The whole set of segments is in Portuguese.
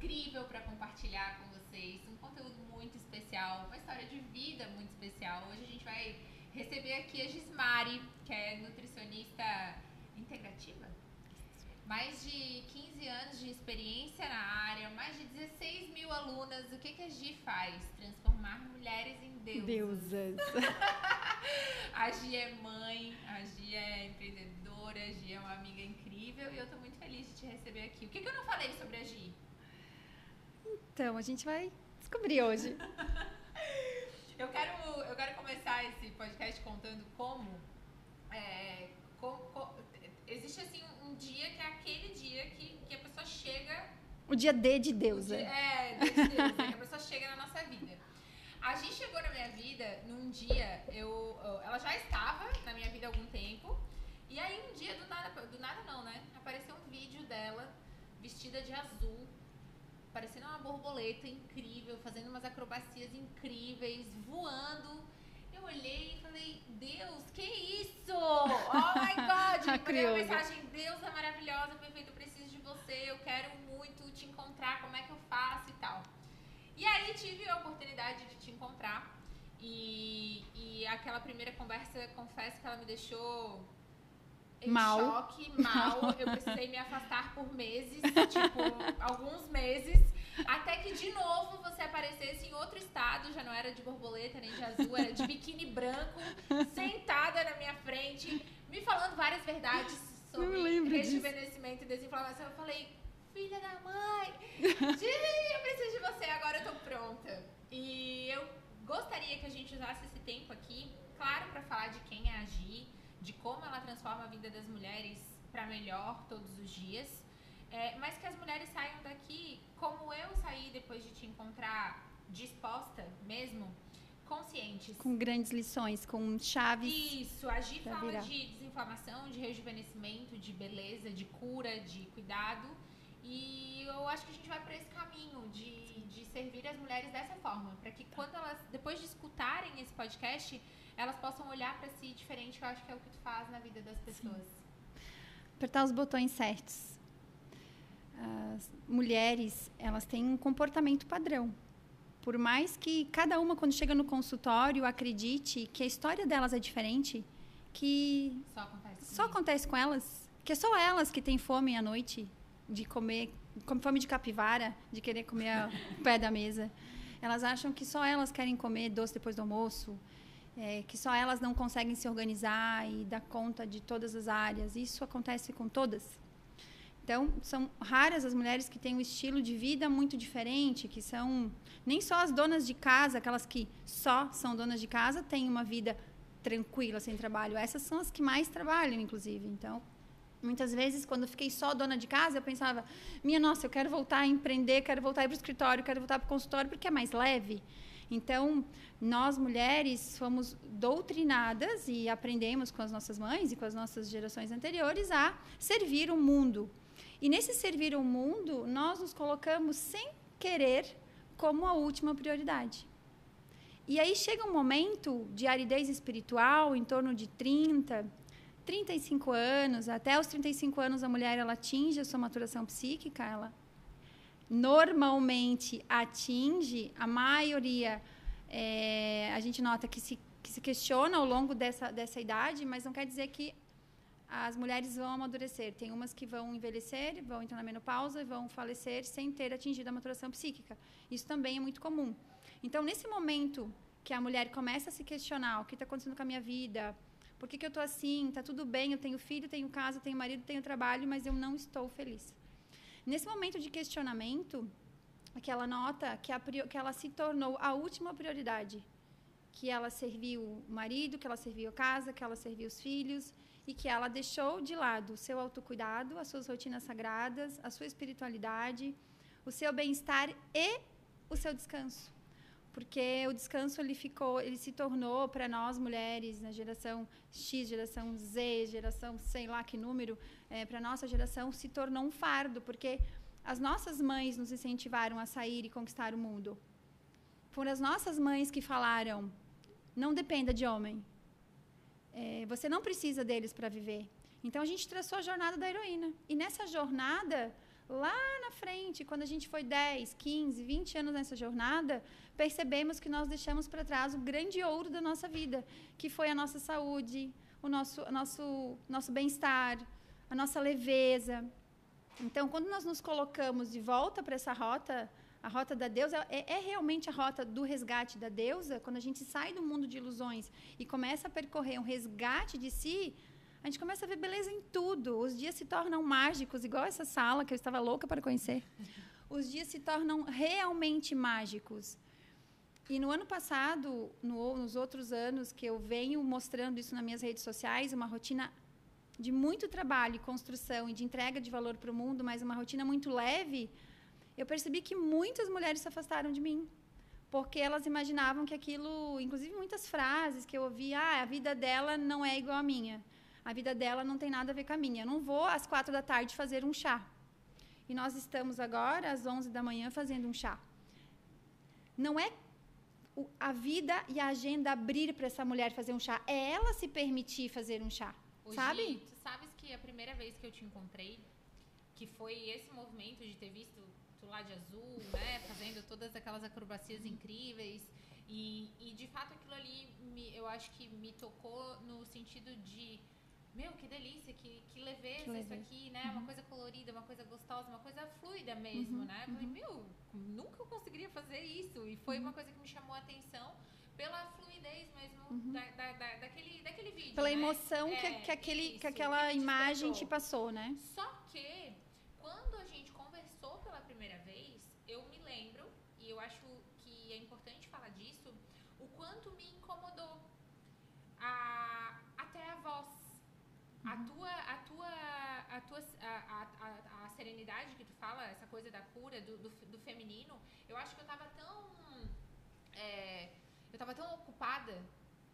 incrível para compartilhar com vocês, um conteúdo muito especial, uma história de vida muito especial. Hoje a gente vai receber aqui a Gismari, que é nutricionista integrativa. Mais de 15 anos de experiência na área, mais de 16 mil alunas. O que, que a Gi faz? Transformar mulheres em deusas. Deusas. a Gi é mãe, a Gi é empreendedora, a Gi é uma amiga incrível e eu tô muito feliz de te receber aqui. O que, que eu não falei sobre a Gi? Então, a gente vai descobrir hoje. eu, quero, eu quero começar esse podcast contando como, é, como, existe assim um dia que é aquele dia que, que a pessoa chega. O dia D de Deus, dia, é. É, de Deus, né, que a pessoa chega na nossa vida. A gente chegou na minha vida num dia, eu, ela já estava na minha vida há algum tempo. E aí um dia, do nada, do nada não, né? Apareceu um vídeo dela vestida de azul, parecendo uma borboleta incrível, fazendo umas acrobacias incríveis, voando. Eu olhei e falei, Deus, que isso? Oh my God! Mandei uma mensagem, Deus é maravilhosa, perfeito, eu preciso de você, eu quero muito te encontrar, como é que eu faço e tal. E aí tive a oportunidade de te encontrar. E, e aquela primeira conversa, confesso que ela me deixou em mal. choque, mal. Eu precisei me afastar por meses, tipo, alguns meses. Até que de novo você aparecesse em outro estado, já não era de borboleta nem de azul, era de biquíni branco, sentada na minha frente, me falando várias verdades sobre rejuvenescimento e desinflamação. Eu falei, filha da mãe, eu preciso de você, agora eu tô pronta. E eu gostaria que a gente usasse esse tempo aqui, claro, para falar de quem é a Gi, de como ela transforma a vida das mulheres para melhor todos os dias. É, mas que as mulheres saiam daqui como eu saí depois de te encontrar disposta mesmo, conscientes. Com grandes lições, com chaves. Isso, a Gi fala virar. de desinflamação, de rejuvenescimento, de beleza, de cura, de cuidado. E eu acho que a gente vai por esse caminho de, de servir as mulheres dessa forma, para que quando elas, depois de escutarem esse podcast, elas possam olhar para si diferente, que eu acho que é o que tu faz na vida das pessoas. Sim. Apertar os botões certos. As mulheres, elas têm um comportamento padrão. Por mais que cada uma, quando chega no consultório, acredite que a história delas é diferente, que só acontece, só acontece com elas, que é só elas que têm fome à noite de comer, com fome de capivara, de querer comer o pé da mesa. Elas acham que só elas querem comer doce depois do almoço, é, que só elas não conseguem se organizar e dar conta de todas as áreas. Isso acontece com todas. Então, são raras as mulheres que têm um estilo de vida muito diferente, que são nem só as donas de casa, aquelas que só são donas de casa, têm uma vida tranquila, sem trabalho. Essas são as que mais trabalham, inclusive. Então, muitas vezes, quando eu fiquei só dona de casa, eu pensava: minha nossa, eu quero voltar a empreender, quero voltar para o escritório, quero voltar para o consultório, porque é mais leve. Então, nós mulheres fomos doutrinadas e aprendemos com as nossas mães e com as nossas gerações anteriores a servir o mundo. E nesse servir o mundo, nós nos colocamos sem querer como a última prioridade. E aí chega um momento de aridez espiritual, em torno de 30, 35 anos, até os 35 anos a mulher ela atinge a sua maturação psíquica, ela normalmente atinge, a maioria é, a gente nota que se, que se questiona ao longo dessa, dessa idade, mas não quer dizer que as mulheres vão amadurecer. Tem umas que vão envelhecer, vão entrar na menopausa e vão falecer sem ter atingido a maturação psíquica. Isso também é muito comum. Então, nesse momento que a mulher começa a se questionar o que está acontecendo com a minha vida, por que, que eu estou assim, está tudo bem, eu tenho filho, tenho casa, tenho marido, tenho trabalho, mas eu não estou feliz. Nesse momento de questionamento, que ela nota que, a, que ela se tornou a última prioridade. Que ela serviu o marido, que ela serviu a casa, que ela serviu os filhos e que ela deixou de lado o seu autocuidado, as suas rotinas sagradas, a sua espiritualidade, o seu bem-estar e o seu descanso. Porque o descanso ele ficou, ele se tornou para nós mulheres na geração X, geração Z, geração sei lá que número, é, para nossa geração se tornou um fardo, porque as nossas mães nos incentivaram a sair e conquistar o mundo. Foram as nossas mães que falaram: não dependa de homem. É, você não precisa deles para viver. Então a gente traçou a jornada da heroína. E nessa jornada, Lá na frente, quando a gente foi 10, 15, 20 anos nessa jornada, percebemos que nós deixamos para trás o grande ouro da nossa vida, que foi a nossa saúde, o nosso, nosso, nosso bem-estar, a nossa leveza. Então, quando nós nos colocamos de volta para essa rota, a rota da deusa é, é, realmente a rota do resgate da deusa, quando a gente sai do mundo de ilusões e começa a percorrer um resgate de si, a gente começa a ver beleza em tudo. Os dias se tornam mágicos, igual essa sala que eu estava louca para conhecer. Os dias se tornam realmente mágicos. E no ano passado, no, nos outros anos que eu venho mostrando isso nas minhas redes sociais, uma rotina de muito trabalho e construção e de entrega de valor para o mundo, mas uma rotina muito leve, eu percebi que muitas mulheres se afastaram de mim. Porque elas imaginavam que aquilo, inclusive muitas frases que eu ouvia, ah, a vida dela não é igual à minha. A vida dela não tem nada a ver com a minha. Eu não vou às quatro da tarde fazer um chá. E nós estamos agora às onze da manhã fazendo um chá. Não é a vida e a agenda abrir para essa mulher fazer um chá. É ela se permitir fazer um chá. Hoje, sabe? Tu sabes que a primeira vez que eu te encontrei, que foi esse movimento de ter visto tu lá de azul, né? Fazendo todas aquelas acrobacias incríveis. E, e de fato aquilo ali me, eu acho que me tocou no sentido de meu, que delícia, que, que leveza que isso aqui, né? Uhum. Uma coisa colorida, uma coisa gostosa, uma coisa fluida mesmo, uhum. né? Eu falei, uhum. meu, nunca eu conseguiria fazer isso. E foi uma uhum. coisa que me chamou a atenção pela fluidez mesmo uhum. da, da, da, daquele, daquele vídeo. Pela né? emoção é, que, que, aquele, isso, que aquela que imagem te passou, né? Só que, quando a gente conversou pela primeira vez, eu me lembro, e eu acho que é importante falar disso, o quanto me incomodou a, até a voz a tua, a tua, a tua, a, a, a, serenidade que tu fala, essa coisa da cura do, do, do feminino, eu acho que eu tava tão, é, eu tava tão ocupada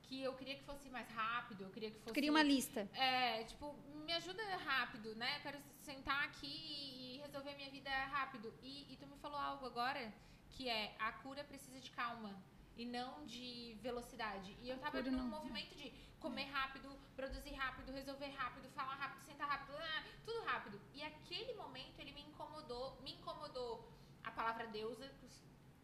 que eu queria que fosse mais rápido, eu queria que fosse... Queria uma lista. É, tipo, me ajuda rápido, né? Eu quero sentar aqui e resolver minha vida rápido. E, e tu me falou algo agora, que é, a cura precisa de calma e não de velocidade. E eu tava num não. movimento de comer rápido, produzir rápido, resolver rápido, falar rápido, sentar rápido, ah, tudo rápido. E aquele momento ele me incomodou, me incomodou a palavra deusa,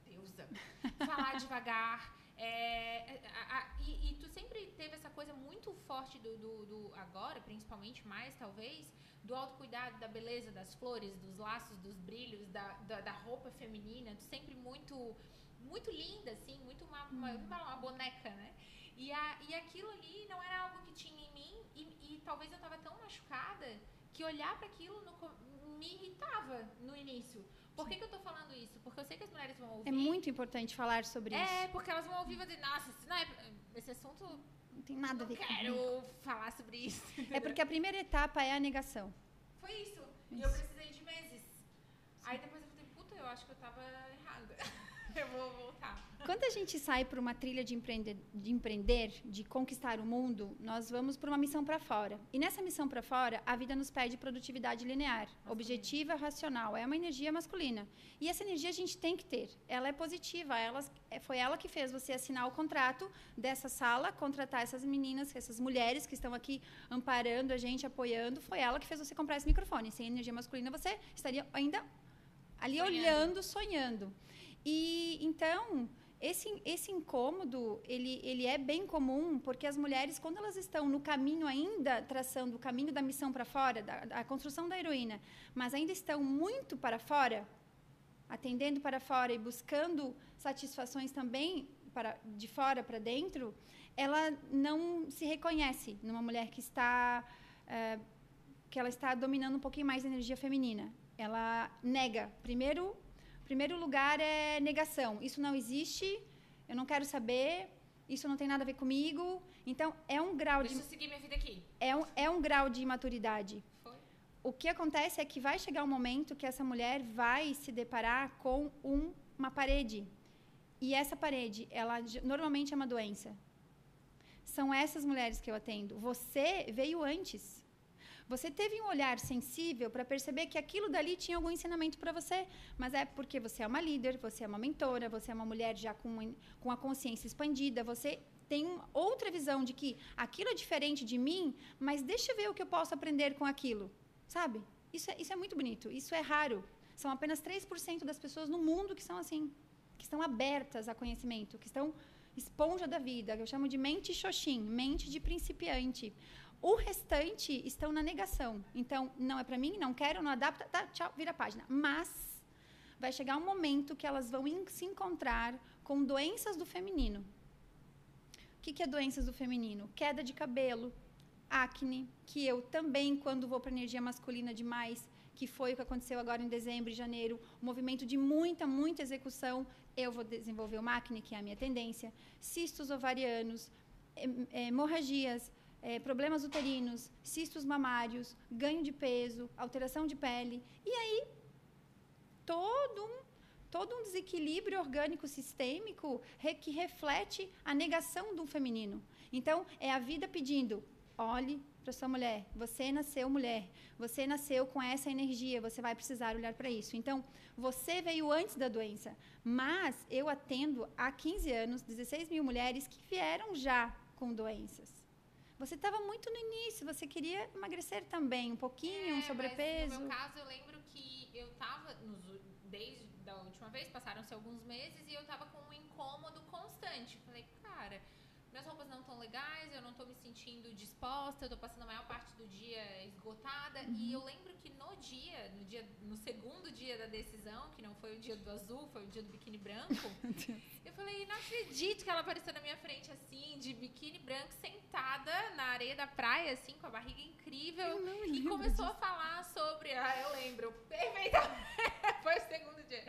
deusa, falar devagar. É, a, a, e, e, tu sempre teve essa coisa muito forte do, do, do, agora, principalmente mais talvez, do autocuidado, da beleza, das flores, dos laços, dos brilhos, da, da, da roupa feminina. Tu sempre muito muito linda, assim, muito uma, uma, uhum. uma boneca, né? E, a, e aquilo ali não era algo que tinha em mim e, e talvez eu estava tão machucada que olhar para aquilo no, me irritava no início. Por que, que eu estou falando isso? Porque eu sei que as mulheres vão ouvir. É muito importante falar sobre é, isso. É, porque elas vão ouvir e vão dizer, nossa, não é, esse assunto. Não tem nada a ver com quero falar sobre isso. É porque a primeira etapa é a negação. Foi isso. isso. E eu precisei de meses. Sim. Aí depois eu falei, puta, eu acho que eu errada. eu vou voltar. Quando a gente sai para uma trilha de empreender, de empreender, de conquistar o mundo, nós vamos para uma missão para fora. E nessa missão para fora, a vida nos pede produtividade linear, masculina. objetiva, racional. É uma energia masculina. E essa energia a gente tem que ter. Ela é positiva. Ela, é, foi ela que fez você assinar o contrato dessa sala, contratar essas meninas, essas mulheres que estão aqui amparando a gente, apoiando. Foi ela que fez você comprar esse microfone. Sem energia masculina, você estaria ainda ali sonhando. olhando, sonhando. E então esse, esse incômodo, ele, ele é bem comum, porque as mulheres, quando elas estão no caminho ainda, traçando o caminho da missão para fora, da, da construção da heroína, mas ainda estão muito para fora, atendendo para fora e buscando satisfações também para, de fora para dentro, ela não se reconhece numa mulher que está é, que ela está dominando um pouquinho mais a energia feminina. Ela nega primeiro Primeiro lugar é negação. Isso não existe, eu não quero saber, isso não tem nada a ver comigo. Então, é um grau Deixa de. Deixa eu seguir minha vida aqui. É um, é um grau de imaturidade. Foi. O que acontece é que vai chegar um momento que essa mulher vai se deparar com um, uma parede. E essa parede, ela normalmente é uma doença. São essas mulheres que eu atendo. Você veio antes. Você teve um olhar sensível para perceber que aquilo dali tinha algum ensinamento para você, mas é porque você é uma líder, você é uma mentora, você é uma mulher já com, com a consciência expandida, você tem outra visão de que aquilo é diferente de mim, mas deixa eu ver o que eu posso aprender com aquilo, sabe? Isso é, isso é muito bonito, isso é raro. São apenas 3% das pessoas no mundo que são assim, que estão abertas a conhecimento, que estão esponja da vida, que eu chamo de mente xoxin, mente de principiante. O restante estão na negação. Então, não é para mim, não quero, não adapta, tá, tchau, vira a página. Mas vai chegar um momento que elas vão se encontrar com doenças do feminino. O que, que é doenças do feminino? Queda de cabelo, acne, que eu também, quando vou para energia masculina demais, que foi o que aconteceu agora em dezembro e janeiro, um movimento de muita, muita execução, eu vou desenvolver uma acne, que é a minha tendência, cistos ovarianos, hemorragias, é, problemas uterinos, cistos mamários, ganho de peso, alteração de pele. E aí, todo um, todo um desequilíbrio orgânico sistêmico que reflete a negação do feminino. Então, é a vida pedindo: olhe para sua mulher. Você nasceu mulher. Você nasceu com essa energia. Você vai precisar olhar para isso. Então, você veio antes da doença. Mas eu atendo há 15 anos 16 mil mulheres que vieram já com doenças. Você estava muito no início, você queria emagrecer também, um pouquinho, é, um sobrepeso. no meu caso, eu lembro que eu estava, desde a última vez, passaram-se alguns meses, e eu estava com um incômodo constante. Falei, cara, minhas roupas não estão legais, eu não estou me sentindo disposta, eu estou passando a maior parte do dia esgotada. Uhum. E eu lembro que no dia, no dia, no segundo dia da decisão, que não foi o dia do azul, foi o dia do biquíni branco, eu falei, não acredito que ela apareceu na minha frente assim, de biquíni branco, sentada na areia da praia, assim, com a barriga incrível. e começou disso. a falar sobre. Ah, eu lembro, perfeitamente. foi o segundo dia.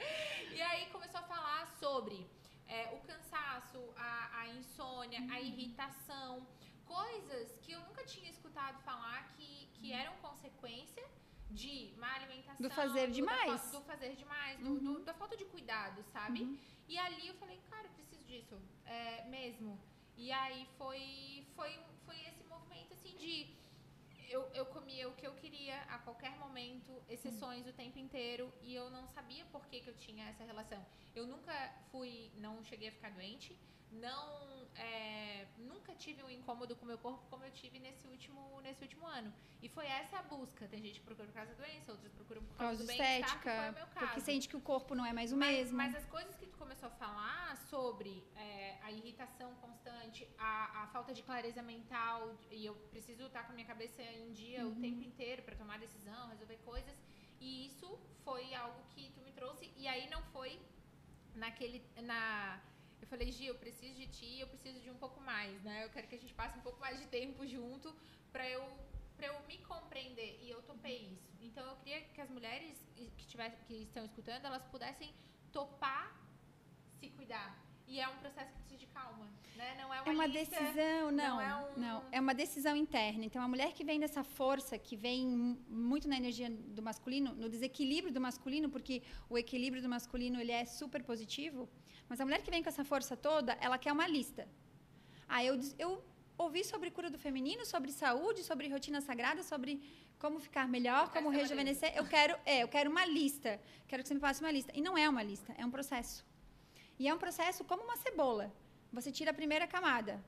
E aí começou a falar sobre é, o cansaço, a, a insônia, uhum. a irritação, coisas que eu nunca tinha escutado falar que, que uhum. eram consequência de má alimentação. Do fazer demais. Do, do fazer demais, uhum. do, do, da falta de cuidado, sabe? Uhum. E ali eu falei, cara, eu preciso disso, é, mesmo. E aí foi, foi, foi esse movimento, assim, de eu, eu comia o que eu queria a qualquer momento, exceções o tempo inteiro, e eu não sabia por que, que eu tinha essa relação. Eu nunca fui, não cheguei a ficar doente, não é, nunca tive um incômodo com o meu corpo como eu tive nesse último, nesse último ano. E foi essa a busca. Tem gente que procura por causa da doença, outras procuram por causa, causa do estética, porque sente que o corpo não é mais o mas, mesmo. Mas as coisas que tu começou a falar sobre é, a irritação constante, a, a, falta de clareza mental, e eu preciso estar com a minha cabeça em dia uhum. o tempo inteiro para tomar decisão, resolver coisas. E isso foi algo que tu me trouxe. E aí não foi naquele na eu falei, Gi, eu preciso de ti, eu preciso de um pouco mais, né? Eu quero que a gente passe um pouco mais de tempo junto para eu para eu me compreender e eu topei isso. Então eu queria que as mulheres que tivessem que estão escutando, elas pudessem topar se cuidar. E é um processo que precisa de calma, né? Não é uma, é uma lista, decisão, não, não é, um... não, é uma decisão interna. Então a mulher que vem dessa força, que vem muito na energia do masculino, no desequilíbrio do masculino, porque o equilíbrio do masculino ele é super positivo, mas a mulher que vem com essa força toda, ela quer uma lista. Ah, eu, eu ouvi sobre cura do feminino, sobre saúde, sobre rotina sagrada, sobre como ficar melhor, como rejuvenescer. Eu quero, é, eu quero uma lista. Quero que você me passe uma lista. E não é uma lista, é um processo. E é um processo como uma cebola. Você tira a primeira camada.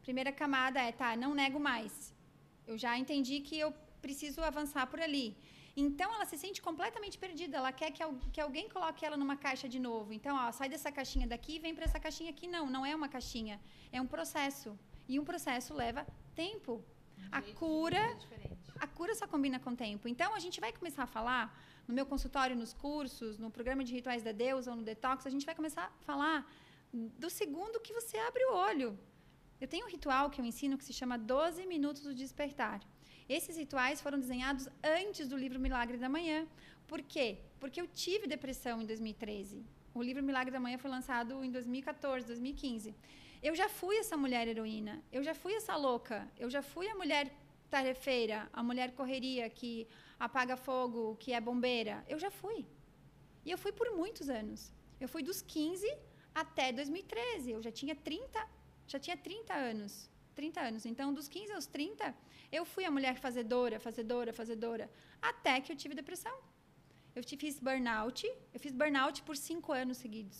Primeira camada é, tá, não nego mais. Eu já entendi que eu preciso avançar por ali. Então ela se sente completamente perdida. Ela quer que, que alguém coloque ela numa caixa de novo. Então, ó, sai dessa caixinha daqui e vem para essa caixinha aqui. Não, não é uma caixinha. É um processo. E um processo leva tempo. a cura, a cura só combina com tempo. Então a gente vai começar a falar no meu consultório, nos cursos, no programa de rituais da Deus ou no detox, a gente vai começar a falar do segundo que você abre o olho. Eu tenho um ritual que eu ensino que se chama 12 minutos do despertar. Esses rituais foram desenhados antes do livro Milagre da Manhã. Por quê? Porque eu tive depressão em 2013. O livro Milagre da Manhã foi lançado em 2014, 2015. Eu já fui essa mulher heroína, eu já fui essa louca, eu já fui a mulher tarefeira, a mulher correria que apaga fogo, que é bombeira. Eu já fui. E eu fui por muitos anos. Eu fui dos 15 até 2013. Eu já tinha 30, já tinha 30 anos. 30 anos. Então, dos 15 aos 30, eu fui a mulher fazedora, fazedora, fazedora, até que eu tive depressão. Eu fiz burnout, eu fiz burnout por cinco anos seguidos.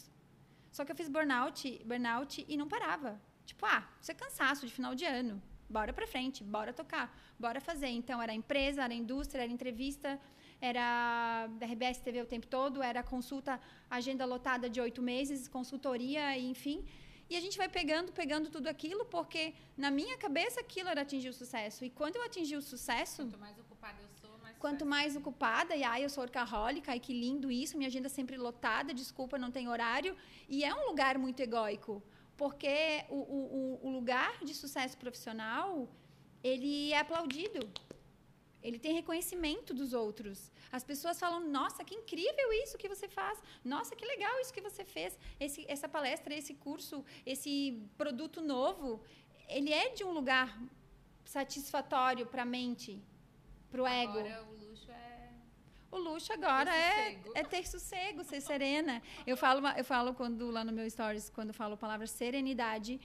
Só que eu fiz burnout, burnout e não parava. Tipo, ah, isso é cansaço de final de ano. bora para frente, bora tocar, bora fazer. Então era empresa, era indústria, era entrevista, era RBS TV o tempo todo, era consulta, agenda lotada de oito meses, consultoria, enfim. E a gente vai pegando, pegando tudo aquilo, porque na minha cabeça aquilo era atingir o sucesso. E quando eu atingi o sucesso. Quanto mais ocupada eu sou, mais. Quanto sucesso. mais ocupada, e ai, eu sou orcahólica, ai, que lindo isso, minha agenda sempre lotada, desculpa, não tem horário. E é um lugar muito egóico, porque o, o, o lugar de sucesso profissional, ele é aplaudido. Ele tem reconhecimento dos outros. As pessoas falam: Nossa, que incrível isso que você faz. Nossa, que legal isso que você fez. Esse, essa palestra, esse curso, esse produto novo. Ele é de um lugar satisfatório para a mente, para o ego. O luxo é. O luxo agora Ter é, é ter sossego, ser serena. Eu falo, eu falo quando lá no meu stories, quando falo a palavra serenidade,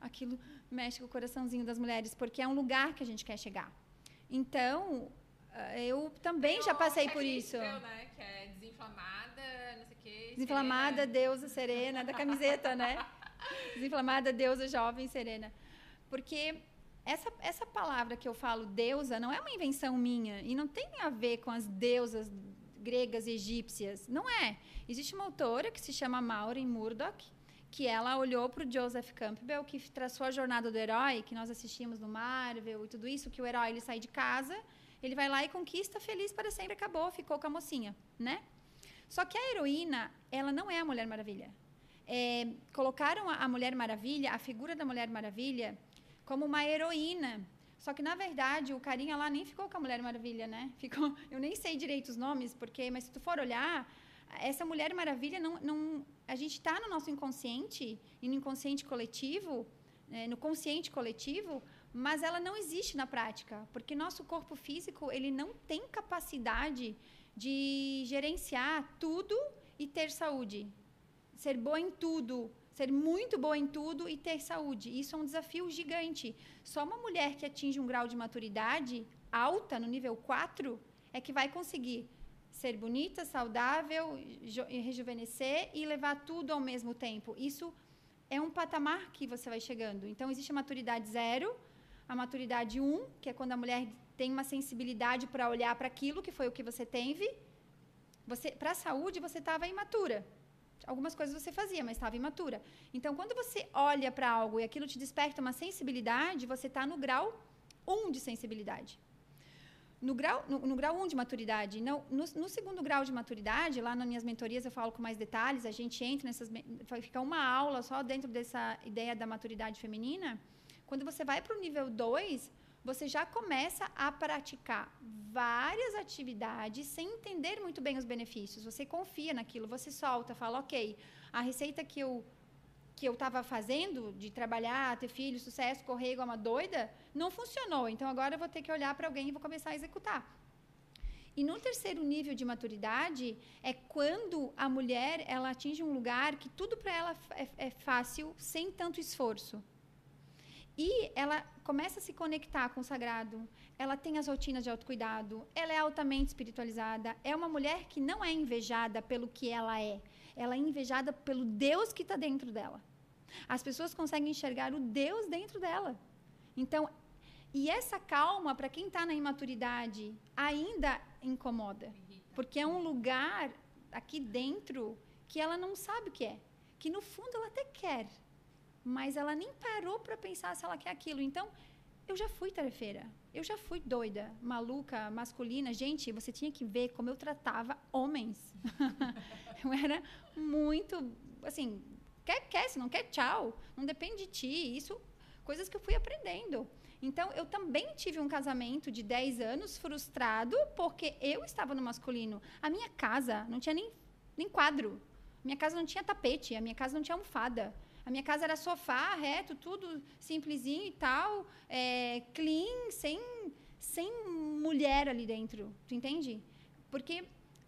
aquilo mexe com o coraçãozinho das mulheres, porque é um lugar que a gente quer chegar. Então, ah, eu também já passei por checklist isso. né? Que é desinflamada, não sei o quê. Desinflamada, serena. deusa serena, da camiseta, né? Desinflamada, deusa jovem serena. Porque essa, essa palavra que eu falo, deusa, não é uma invenção minha. E não tem a ver com as deusas gregas e egípcias. Não é. Existe uma autora que se chama Maureen Murdoch, que ela olhou para o Joseph Campbell, que traçou a jornada do herói, que nós assistimos no Marvel e tudo isso, que o herói ele sai de casa, ele vai lá e conquista feliz para sempre, acabou, ficou com a mocinha, né? Só que a heroína, ela não é a Mulher Maravilha. É, colocaram a, Mulher Maravilha, a figura da Mulher Maravilha, como uma heroína. Só que, na verdade, o carinha lá nem ficou com a Mulher Maravilha, né? Ficou, eu nem sei direito os nomes, porque, mas se tu for olhar, essa Mulher Maravilha não, não a gente está no nosso inconsciente e no inconsciente coletivo, né, no consciente coletivo, mas ela não existe na prática, porque nosso corpo físico ele não tem capacidade de gerenciar tudo e ter saúde, ser boa em tudo, ser muito boa em tudo e ter saúde. Isso é um desafio gigante. Só uma mulher que atinge um grau de maturidade alta, no nível 4, é que vai conseguir ser bonita, saudável, rejuvenescer e levar tudo ao mesmo tempo. Isso é um patamar que você vai chegando. Então, existe a maturidade zero, a maturidade um, que é quando a mulher tem uma sensibilidade para olhar para aquilo que foi o que você teve. Você, para a saúde, você estava imatura. Algumas coisas você fazia, mas estava imatura. Então, quando você olha para algo e aquilo te desperta uma sensibilidade, você está no grau 1 de sensibilidade. No grau, no, no grau 1 de maturidade. Não, no, no segundo grau de maturidade, lá nas minhas mentorias eu falo com mais detalhes, a gente entra nessas. ficar uma aula só dentro dessa ideia da maturidade feminina. Quando você vai para o nível 2, você já começa a praticar várias atividades sem entender muito bem os benefícios. Você confia naquilo, você solta, fala, ok, a receita que eu que eu estava fazendo de trabalhar, ter filho, sucesso, correr igual uma doida, não funcionou. Então agora eu vou ter que olhar para alguém e vou começar a executar. E no terceiro nível de maturidade é quando a mulher ela atinge um lugar que tudo para ela é, é fácil, sem tanto esforço. E ela começa a se conectar com o sagrado, ela tem as rotinas de autocuidado, ela é altamente espiritualizada, é uma mulher que não é invejada pelo que ela é, ela é invejada pelo Deus que está dentro dela. As pessoas conseguem enxergar o Deus dentro dela. Então, e essa calma, para quem está na imaturidade, ainda incomoda. Porque é um lugar aqui dentro que ela não sabe o que é. Que no fundo ela até quer, mas ela nem parou para pensar se ela quer aquilo. Então, eu já fui tarefeira. Eu já fui doida, maluca, masculina. Gente, você tinha que ver como eu tratava homens. eu era muito, assim, quer, quer, se não quer, tchau. Não depende de ti. Isso, coisas que eu fui aprendendo. Então, eu também tive um casamento de 10 anos frustrado porque eu estava no masculino. A minha casa não tinha nem, nem quadro. Minha casa não tinha tapete. A minha casa não tinha almofada. A minha casa era sofá, reto, tudo simplesinho e tal, é, clean, sem, sem mulher ali dentro. Tu entende? Porque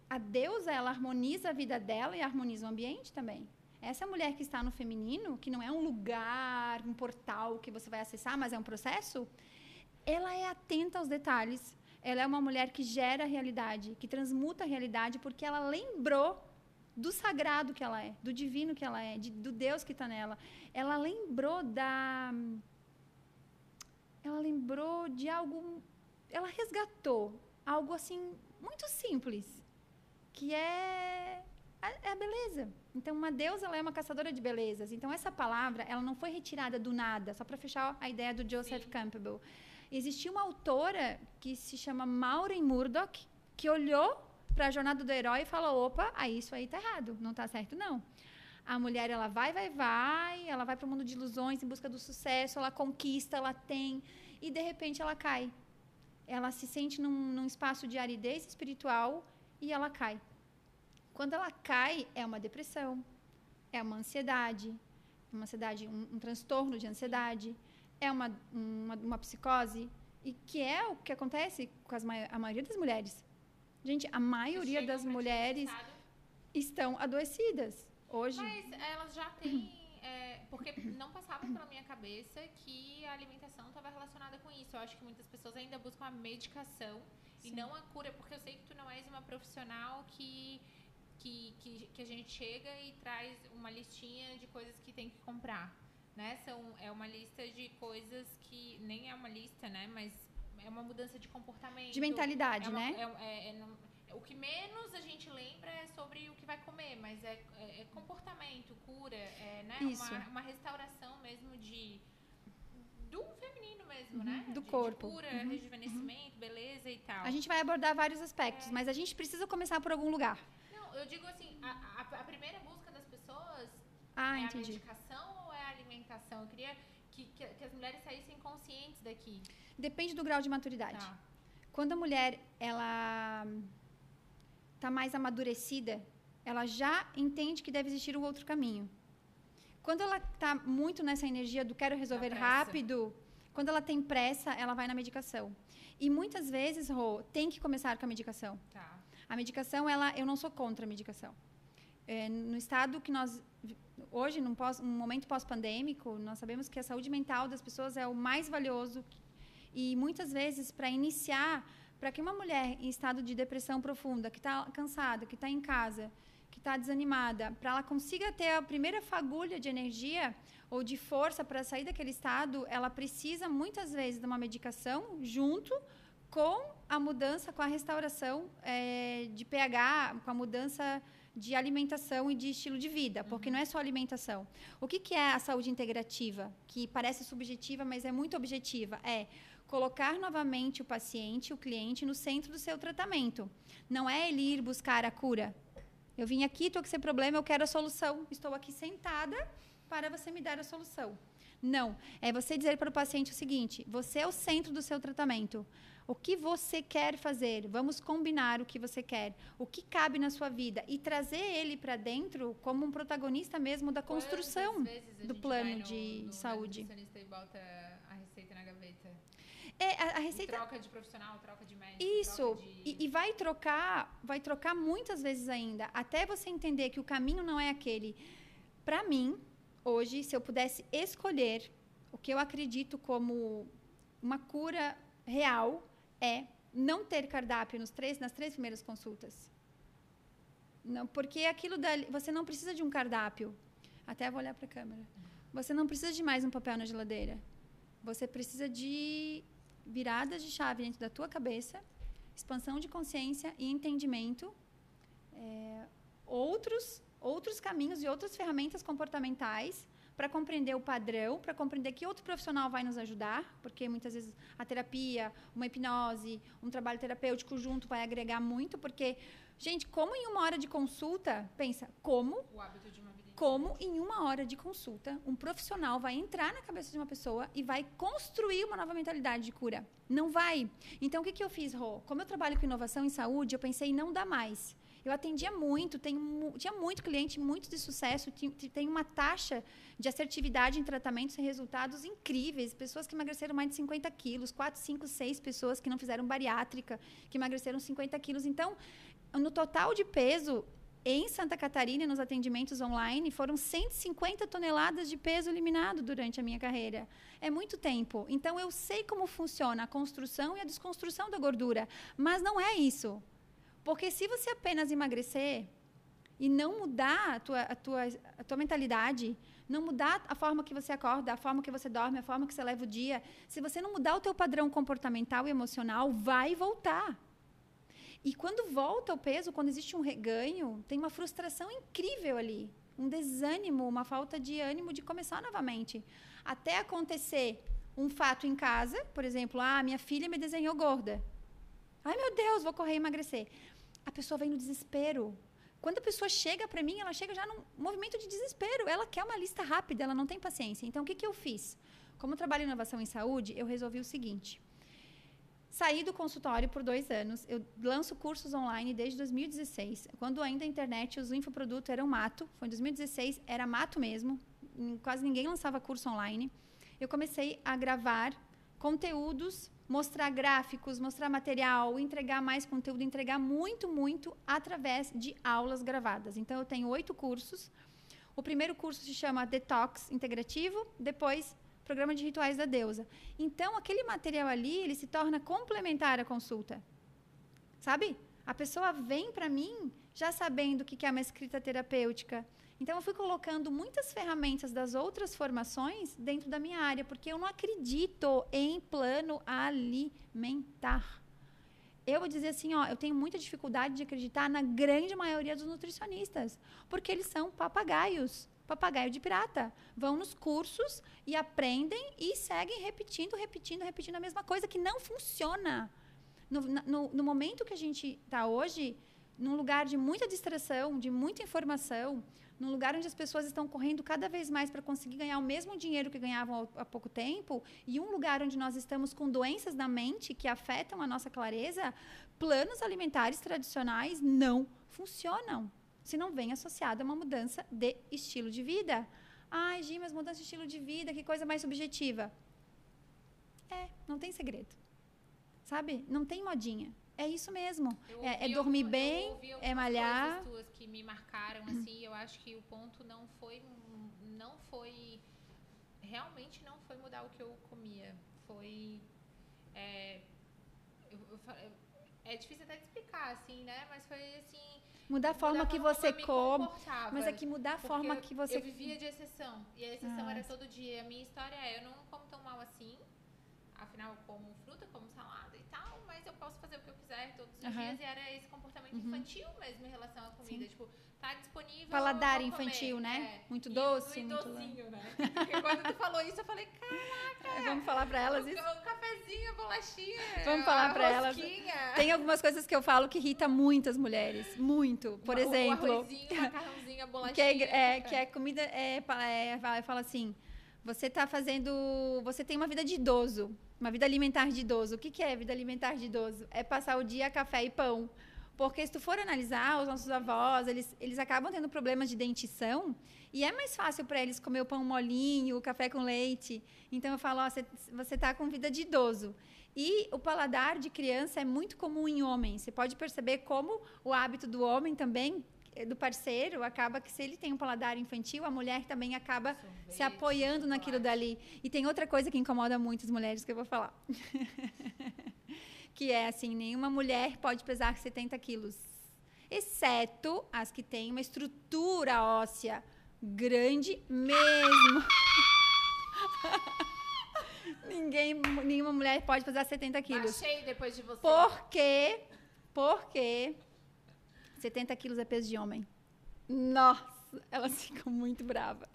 a deusa, ela harmoniza a vida dela e harmoniza o ambiente também. Essa mulher que está no feminino, que não é um lugar, um portal que você vai acessar, mas é um processo, ela é atenta aos detalhes. Ela é uma mulher que gera a realidade, que transmuta a realidade, porque ela lembrou do sagrado que ela é, do divino que ela é, de- do Deus que está nela. Ela lembrou da. ela lembrou de algo, ela resgatou algo assim muito simples, que é a, é a beleza. Então, uma deusa ela é uma caçadora de belezas. Então, essa palavra ela não foi retirada do nada, só para fechar a ideia do Joseph Sim. Campbell. Existia uma autora que se chama Maureen Murdoch, que olhou para a jornada do herói e falou: opa, aí isso aí tá errado, não tá certo não. A mulher ela vai, vai, vai, ela vai para o mundo de ilusões em busca do sucesso, ela conquista, ela tem e de repente ela cai. Ela se sente num, num espaço de aridez espiritual e ela cai. Quando ela cai, é uma depressão, é uma ansiedade, uma ansiedade, um, um transtorno de ansiedade, é uma, uma, uma, psicose, e que é o que acontece com as, a maioria das mulheres. Gente, a maioria das mulheres estão adoecidas hoje. Mas elas já têm. É, porque não passava pela minha cabeça que a alimentação estava relacionada com isso. Eu acho que muitas pessoas ainda buscam a medicação Sim. e não a cura, porque eu sei que tu não és uma profissional que que, que, que, a gente chega e traz uma listinha de coisas que tem que comprar, né? São, é uma lista de coisas que nem é uma lista, né? Mas é uma mudança de comportamento. De mentalidade, é uma, né? É, é, não, o que menos a gente lembra é sobre o que vai comer, mas é, é comportamento, cura, é né? Uma, uma restauração mesmo de do feminino mesmo, uhum, né? Do de, corpo. De cura, uhum, rejuvenescimento, uhum. beleza e tal. A gente vai abordar vários aspectos, mas a gente precisa começar por algum lugar eu digo assim, a, a, a primeira busca das pessoas ah, é entendi. a medicação ou é a alimentação? Eu queria que, que, que, as mulheres saíssem conscientes daqui. Depende do grau de maturidade. Tá. Quando a mulher ela está mais amadurecida, ela já entende que deve existir um outro caminho. Quando ela está muito nessa energia do quero resolver rápido, quando ela tem pressa, ela vai na medicação. E muitas vezes, Rô, tem que começar com a medicação. Tá. A medicação, ela, eu não sou contra a medicação. É, no estado que nós hoje, num, pós, num momento pós-pandêmico, nós sabemos que a saúde mental das pessoas é o mais valioso e muitas vezes para iniciar, para que uma mulher em estado de depressão profunda, que está cansada, que está em casa, que está desanimada, para ela consiga ter a primeira fagulha de energia ou de força para sair daquele estado, ela precisa muitas vezes de uma medicação junto com a mudança, com a restauração é, de pH, com a mudança de alimentação e de estilo de vida, porque uhum. não é só alimentação. O que, que é a saúde integrativa? Que parece subjetiva, mas é muito objetiva. É colocar novamente o paciente, o cliente, no centro do seu tratamento. Não é ele ir buscar a cura. Eu vim aqui, estou com esse problema, eu quero a solução. Estou aqui sentada para você me dar a solução. Não. É você dizer para o paciente o seguinte: você é o centro do seu tratamento. O que você quer fazer? Vamos combinar o que você quer, o que cabe na sua vida e trazer ele para dentro como um protagonista mesmo da construção do plano no, de no saúde. E bota a receita na gaveta. É, a, a receita. E troca de profissional, troca de médico. Isso. De... E, e, vai trocar, vai trocar muitas vezes ainda, até você entender que o caminho não é aquele. Para mim, hoje, se eu pudesse escolher o que eu acredito como uma cura real é não ter cardápio nos três, nas três primeiras consultas. Não, porque aquilo você não precisa de um cardápio. Até vou olhar para a câmera. Você não precisa de mais um papel na geladeira. Você precisa de viradas de chave dentro da tua cabeça, expansão de consciência e entendimento, é, outros outros caminhos e outras ferramentas comportamentais para compreender o padrão, para compreender que outro profissional vai nos ajudar, porque muitas vezes a terapia, uma hipnose, um trabalho terapêutico junto vai agregar muito, porque, gente, como em uma hora de consulta, pensa, como o hábito de uma vida como em uma hora de consulta um profissional vai entrar na cabeça de uma pessoa e vai construir uma nova mentalidade de cura. Não vai. Então, o que, que eu fiz, Rô? Como eu trabalho com inovação em saúde, eu pensei, não dá mais. Eu atendia muito, tenho, tinha muito cliente, muito de sucesso, tem uma taxa de assertividade em tratamentos e resultados incríveis. Pessoas que emagreceram mais de 50 quilos, 4, 5, 6 pessoas que não fizeram bariátrica, que emagreceram 50 quilos. Então, no total de peso, em Santa Catarina, nos atendimentos online, foram 150 toneladas de peso eliminado durante a minha carreira. É muito tempo. Então, eu sei como funciona a construção e a desconstrução da gordura. Mas não é isso. Porque se você apenas emagrecer e não mudar a tua, a tua, a tua mentalidade, não mudar a forma que você acorda, a forma que você dorme, a forma que você leva o dia, se você não mudar o teu padrão comportamental e emocional, vai voltar. E quando volta o peso, quando existe um reganho, tem uma frustração incrível ali, um desânimo, uma falta de ânimo de começar novamente. Até acontecer um fato em casa, por exemplo, ah, minha filha me desenhou gorda. Ai, meu Deus, vou correr e emagrecer. A pessoa vem no desespero. Quando a pessoa chega para mim, ela chega já num movimento de desespero. Ela quer uma lista rápida, ela não tem paciência. Então, o que, que eu fiz? Como trabalho em inovação em saúde, eu resolvi o seguinte. Saí do consultório por dois anos. Eu lanço cursos online desde 2016. Quando ainda a internet, os infoprodutos eram mato. Foi em 2016, era mato mesmo. Quase ninguém lançava curso online. Eu comecei a gravar conteúdos mostrar gráficos, mostrar material, entregar mais conteúdo, entregar muito, muito através de aulas gravadas. Então, eu tenho oito cursos. O primeiro curso se chama Detox Integrativo, depois Programa de Rituais da Deusa. Então, aquele material ali, ele se torna complementar à consulta. Sabe? A pessoa vem para mim já sabendo o que é uma escrita terapêutica, então, eu fui colocando muitas ferramentas das outras formações dentro da minha área, porque eu não acredito em plano alimentar. Eu vou dizer assim, ó, eu tenho muita dificuldade de acreditar na grande maioria dos nutricionistas, porque eles são papagaios, papagaio de pirata. Vão nos cursos e aprendem e seguem repetindo, repetindo, repetindo a mesma coisa que não funciona. No, no, no momento que a gente está hoje, num lugar de muita distração, de muita informação, num lugar onde as pessoas estão correndo cada vez mais para conseguir ganhar o mesmo dinheiro que ganhavam há pouco tempo, e um lugar onde nós estamos com doenças na mente que afetam a nossa clareza, planos alimentares tradicionais não funcionam se não vem associada a uma mudança de estilo de vida. Ai, Gi, mas mudança de estilo de vida, que coisa mais subjetiva. É, não tem segredo. Sabe? Não tem modinha. É isso mesmo. É, é, dormir bem, é malhar. Coisas tuas que me marcaram assim. Eu acho que o ponto não foi, não foi, realmente não foi mudar o que eu comia. Foi, é, eu, eu, é difícil até de explicar assim, né? Mas foi assim. Mudar a forma mudar que você come. Mas é que mudar a forma que você. Eu vivia de exceção. E a exceção ah. era todo dia. A minha história é: eu não como tão mal assim. Afinal, eu como fruta, como salada e tal, mas eu posso fazer o que eu quiser todos os uhum. dias. E era esse comportamento uhum. infantil mesmo em relação à comida. Sim. Tipo, tá disponível. Paladar infantil, né? É. Muito doce. E, muito docinho, né? Porque quando tu falou isso, eu falei, caraca. Vamos falar pra elas isso? O cafezinho, bolachinha. Vamos falar pra elas. Tem algumas coisas que eu falo que irrita muitas mulheres. Muito. Por o, exemplo. O arrozinho, macarrãozinho, bolachinha. Que é, é, que é comida. É, é, fala assim. Você está fazendo. Você tem uma vida de idoso. Uma vida alimentar de idoso. O que, que é vida alimentar de idoso? É passar o dia café e pão. Porque se tu for analisar, os nossos avós, eles, eles acabam tendo problemas de dentição e é mais fácil para eles comer o pão molinho, o café com leite. Então eu falo, ó, você está com vida de idoso. E o paladar de criança é muito comum em homens. Você pode perceber como o hábito do homem também do parceiro, acaba que se ele tem um paladar infantil, a mulher também acaba Sorvete, se apoiando naquilo dali. E tem outra coisa que incomoda muito as mulheres que eu vou falar. que é assim, nenhuma mulher pode pesar 70 quilos. Exceto as que têm uma estrutura óssea grande mesmo. Ninguém, nenhuma mulher pode pesar 70 quilos. Achei depois de você. Por quê? Porque 70 quilos é peso de homem. Nossa, elas ficam muito bravas.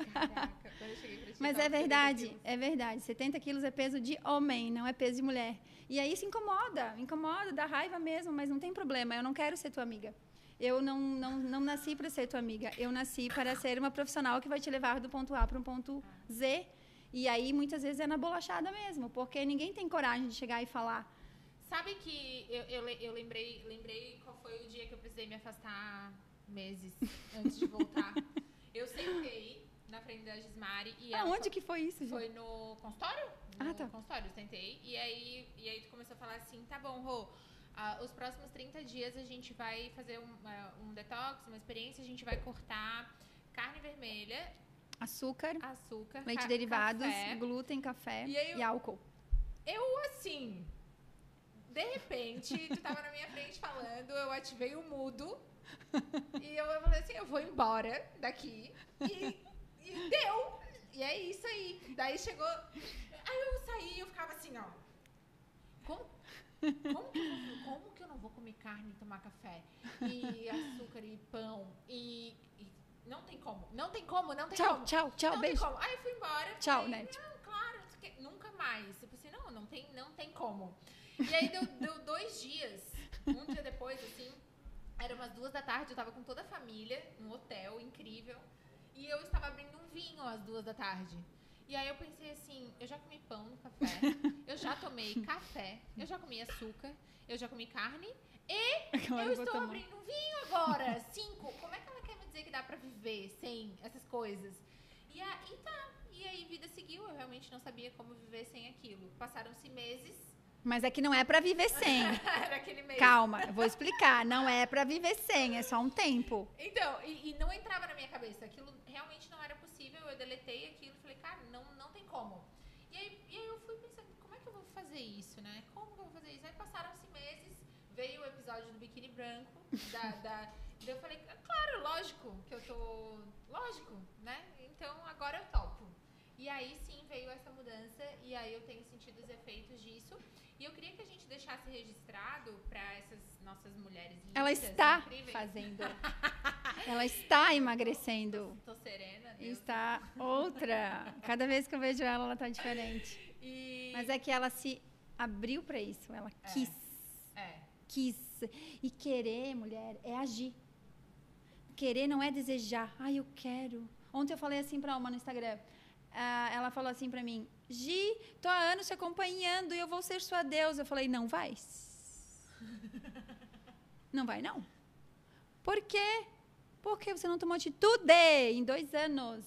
Mas é verdade, é verdade. 70 quilos é peso de homem, não é peso de mulher. E aí isso incomoda, incomoda, dá raiva mesmo, mas não tem problema. Eu não quero ser tua amiga. Eu não, não, não nasci para ser tua amiga. Eu nasci para ser uma profissional que vai te levar do ponto A para um ponto Z. E aí, muitas vezes, é na bolachada mesmo, porque ninguém tem coragem de chegar e falar Sabe que eu, eu, eu, lembrei, lembrei qual foi o dia que eu precisei me afastar meses antes de voltar. eu sentei na frente da Gismari e ah, onde que foi isso? Foi no consultório? Ah, no ah, tá. consultório, eu sentei. E aí, e aí tu começou a falar assim, tá bom, Rô, uh, os próximos 30 dias a gente vai fazer um, uh, um detox, uma experiência, a gente vai cortar carne vermelha, açúcar, açúcar leite derivados, café. glúten, café e, eu, e álcool. Eu, assim, de repente, tu tava na minha frente falando, eu ativei o mudo. e eu falei assim, eu vou embora daqui. E, e deu. E é isso aí. Daí chegou. Aí eu saí e eu ficava assim, ó. Como, como, que eu, como que eu não vou comer carne e tomar café? E açúcar e pão? E. e não tem como. Não tem como, não tem Tchau, como. tchau, tchau, não beijo. Tem como. Aí eu fui embora. Tchau, falei, né? Não, claro, nunca mais. Eu pensei, não, não tem, não tem como. E aí deu, deu dois dias. Um dia depois, assim, era umas duas da tarde, eu tava com toda a família, num hotel incrível. E eu estava abrindo um vinho às duas da tarde. E aí eu pensei assim, eu já comi pão no café, eu já tomei café, eu já comi açúcar, eu já comi carne Agora eu estou tomar. abrindo um vinho agora. Cinco. Como é que ela quer me dizer que dá pra viver sem essas coisas? E aí tá. E aí vida seguiu. Eu realmente não sabia como viver sem aquilo. Passaram-se meses. Mas é que não é pra viver sem. Era aquele mês. Calma, eu vou explicar. Não é pra viver sem, é só um tempo. Então, e, e não entrava na minha cabeça. Aquilo realmente não era possível. Eu deletei aquilo e falei, cara, não, não tem como. E aí, e aí eu fui pensando, como é que eu vou fazer isso, né? Como que eu vou fazer isso? Aí passaram-se meses, veio o episódio do biquíni branco, da, da, daí eu falei, claro, lógico que eu tô. Lógico, né? Então agora eu topo. E aí sim veio essa mudança e aí eu tenho sentido os efeitos disso. E eu queria que a gente deixasse registrado para essas nossas mulheres lindas, Ela está incríveis. fazendo. Ela está emagrecendo. Tô serena, Deus. Está outra. Cada vez que eu vejo ela, ela tá diferente. E Mas é que ela se abriu pra isso. Ela quis. é, Quis. E querer, mulher, é agir. Querer não é desejar. Ai, eu quero. Ontem eu falei assim pra uma no Instagram. Ah, ela falou assim pra mim: Gi, tô há anos te acompanhando e eu vou ser sua deusa. Eu falei: Não vai. Não vai, não. Por quê? Porque você não tomou atitude em dois anos.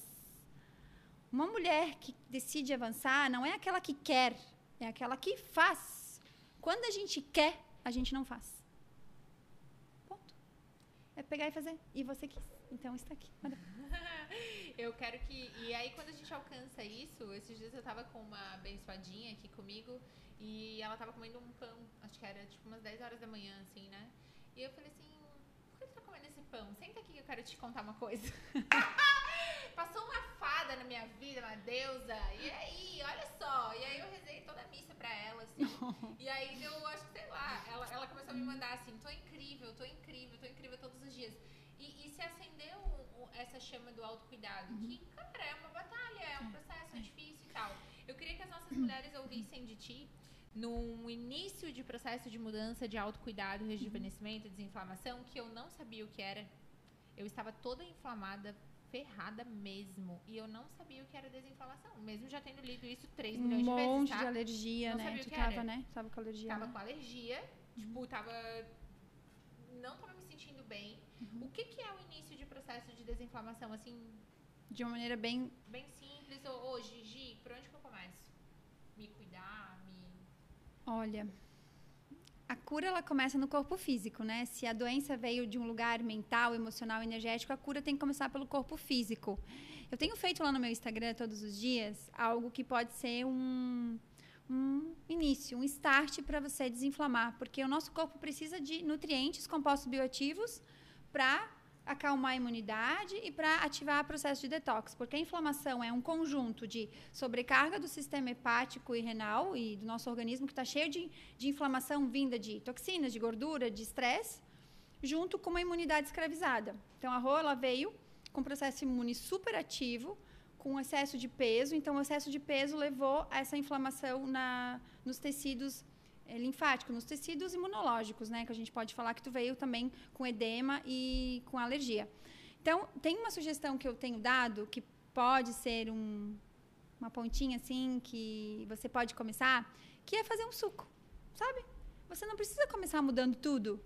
Uma mulher que decide avançar não é aquela que quer, é aquela que faz. Quando a gente quer, a gente não faz. Ponto. É pegar e fazer. E você quis. Então está aqui. Manda. eu quero que. E aí, quando a gente alcança isso, esses dias eu tava com uma abençoadinha aqui comigo e ela tava comendo um pão. Acho que era tipo umas 10 horas da manhã, assim, né? E eu falei assim: por que você tá comendo esse pão? Senta aqui que eu quero te contar uma coisa. Passou uma fada na minha vida, uma deusa. E aí, olha só. E aí eu rezei toda a missa pra ela, assim. E aí eu acho que, sei lá, ela, ela começou a me mandar assim, tô incrível, tô incrível, tô incrível todos os dias. E, e se acendeu essa chama do autocuidado, que, cara, é uma batalha, é um processo difícil e tal. Eu queria que as nossas mulheres ouvissem de ti num início de processo de mudança de autocuidado, rejuvenescimento, desinflamação, que eu não sabia o que era. Eu estava toda inflamada, ferrada mesmo. E eu não sabia o que era desinflamação. Mesmo já tendo lido isso 3 Um milhões de vezes, monte tá? de alergia, Não né? sabia o que tava, era. né? Tava com alergia. Tava né? com alergia, tipo, tava. Não tava me sentindo bem. Uhum. O que, que é o início de processo de desinflamação? Assim, De uma maneira bem. bem simples. Ou, hoje, Gi, por onde que eu começo? Me cuidar, me. Olha. A cura ela começa no corpo físico, né? Se a doença veio de um lugar mental, emocional, energético, a cura tem que começar pelo corpo físico. Eu tenho feito lá no meu Instagram todos os dias algo que pode ser um, um início, um start para você desinflamar, porque o nosso corpo precisa de nutrientes, compostos bioativos para acalmar a imunidade e para ativar o processo de detox, porque a inflamação é um conjunto de sobrecarga do sistema hepático e renal e do nosso organismo que está cheio de, de inflamação vinda de toxinas, de gordura, de estresse, junto com uma imunidade escravizada. Então a Rô ela veio com um processo imune super ativo, com excesso de peso, então o excesso de peso levou a essa inflamação na, nos tecidos é, linfáticos, nos tecidos imunológicos, né? Que a gente pode falar que tu veio também com edema e com alergia. Então, tem uma sugestão que eu tenho dado que pode ser um, uma pontinha assim que você pode começar, que é fazer um suco, sabe? Você não precisa começar mudando tudo.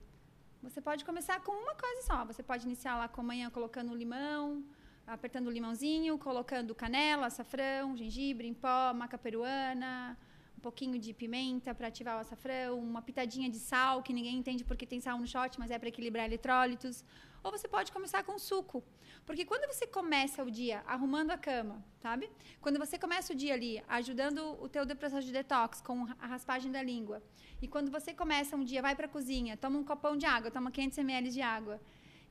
Você pode começar com uma coisa só. Você pode iniciar lá com a manhã colocando limão, apertando o limãozinho, colocando canela, açafrão, gengibre em pó, maca peruana, um pouquinho de pimenta para ativar o açafrão, uma pitadinha de sal, que ninguém entende porque tem sal no shot, mas é para equilibrar eletrólitos. Ou você pode começar com suco. Porque quando você começa o dia arrumando a cama, sabe? Quando você começa o dia ali ajudando o teu processo de detox com a raspagem da língua, e quando você começa um dia, vai para a cozinha, toma um copão de água, toma 500 ml de água,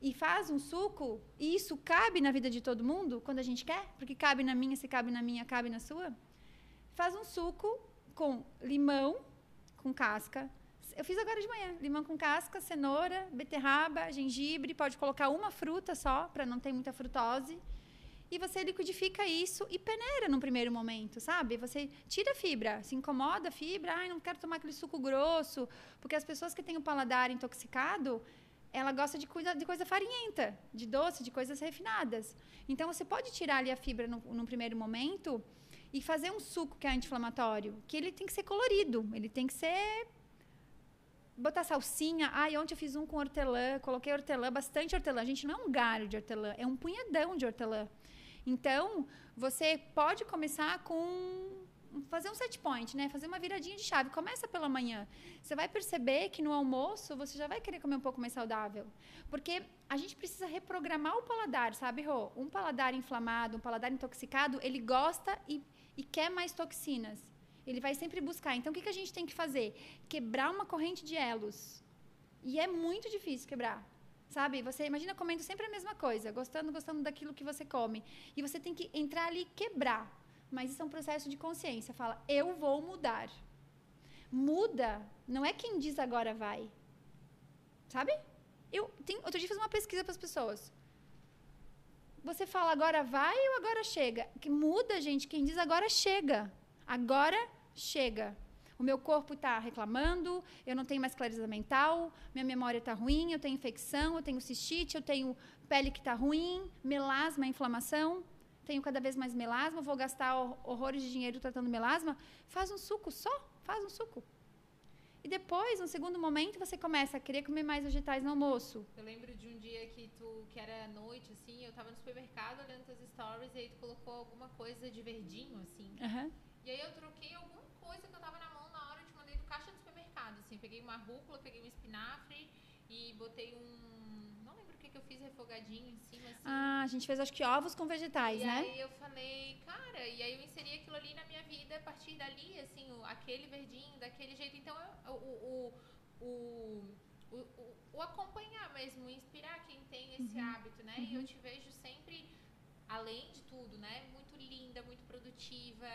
e faz um suco, e isso cabe na vida de todo mundo quando a gente quer, porque cabe na minha, se cabe na minha, cabe na sua. Faz um suco com limão, com casca. Eu fiz agora de manhã, limão com casca, cenoura, beterraba, gengibre, pode colocar uma fruta só para não ter muita frutose. E você liquidifica isso e peneira no primeiro momento, sabe? Você tira a fibra, se incomoda a fibra, ai, não quero tomar aquele suco grosso, porque as pessoas que têm o paladar intoxicado, ela gosta de coisa, de coisa farinhenta, de doce, de coisas refinadas. Então, você pode tirar ali a fibra no, no primeiro momento e fazer um suco que é anti-inflamatório, que ele tem que ser colorido, ele tem que ser botar salsinha. Ai, ontem eu fiz um com hortelã, coloquei hortelã, bastante hortelã. A gente não é um galho de hortelã, é um punhadão de hortelã. Então, você pode começar com fazer um set point, né? Fazer uma viradinha de chave. Começa pela manhã. Você vai perceber que no almoço você já vai querer comer um pouco mais saudável. Porque a gente precisa reprogramar o paladar, sabe, Rô? Um paladar inflamado, um paladar intoxicado, ele gosta e, e quer mais toxinas. Ele vai sempre buscar. Então, o que, que a gente tem que fazer? Quebrar uma corrente de elos. E é muito difícil quebrar. Sabe? Você imagina comendo sempre a mesma coisa, gostando, gostando daquilo que você come. E você tem que entrar ali e quebrar mas isso é um processo de consciência. Fala, eu vou mudar. Muda não é quem diz agora vai. Sabe? Eu outro dia fiz uma pesquisa para as pessoas. Você fala agora vai ou agora chega? Que muda, gente. Quem diz agora chega. Agora chega. O meu corpo está reclamando, eu não tenho mais clareza mental, minha memória está ruim, eu tenho infecção, eu tenho cistite, eu tenho pele que está ruim, melasma, inflamação tenho cada vez mais melasma, vou gastar horrores de dinheiro tratando melasma, faz um suco só, faz um suco. E depois, no segundo momento, você começa a querer comer mais vegetais no almoço. Eu lembro de um dia que tu, que era noite, assim, eu tava no supermercado olhando teus stories e aí tu colocou alguma coisa de verdinho, assim. Uhum. E aí eu troquei alguma coisa que eu tava na mão na hora, eu te mandei do caixa do supermercado, assim. Peguei uma rúcula, peguei um espinafre e botei um que eu fiz refogadinho em cima, assim. Ah, a gente fez acho que ovos com vegetais, e né? E aí eu falei, cara, e aí eu inseri aquilo ali na minha vida a partir dali, assim, o, aquele verdinho, daquele jeito. Então, eu, o, o, o, o, acompanhar mesmo, inspirar quem tem esse uhum. hábito, né? Uhum. E eu uhum. te vejo sempre, além de tudo, né? Muito linda, muito produtiva,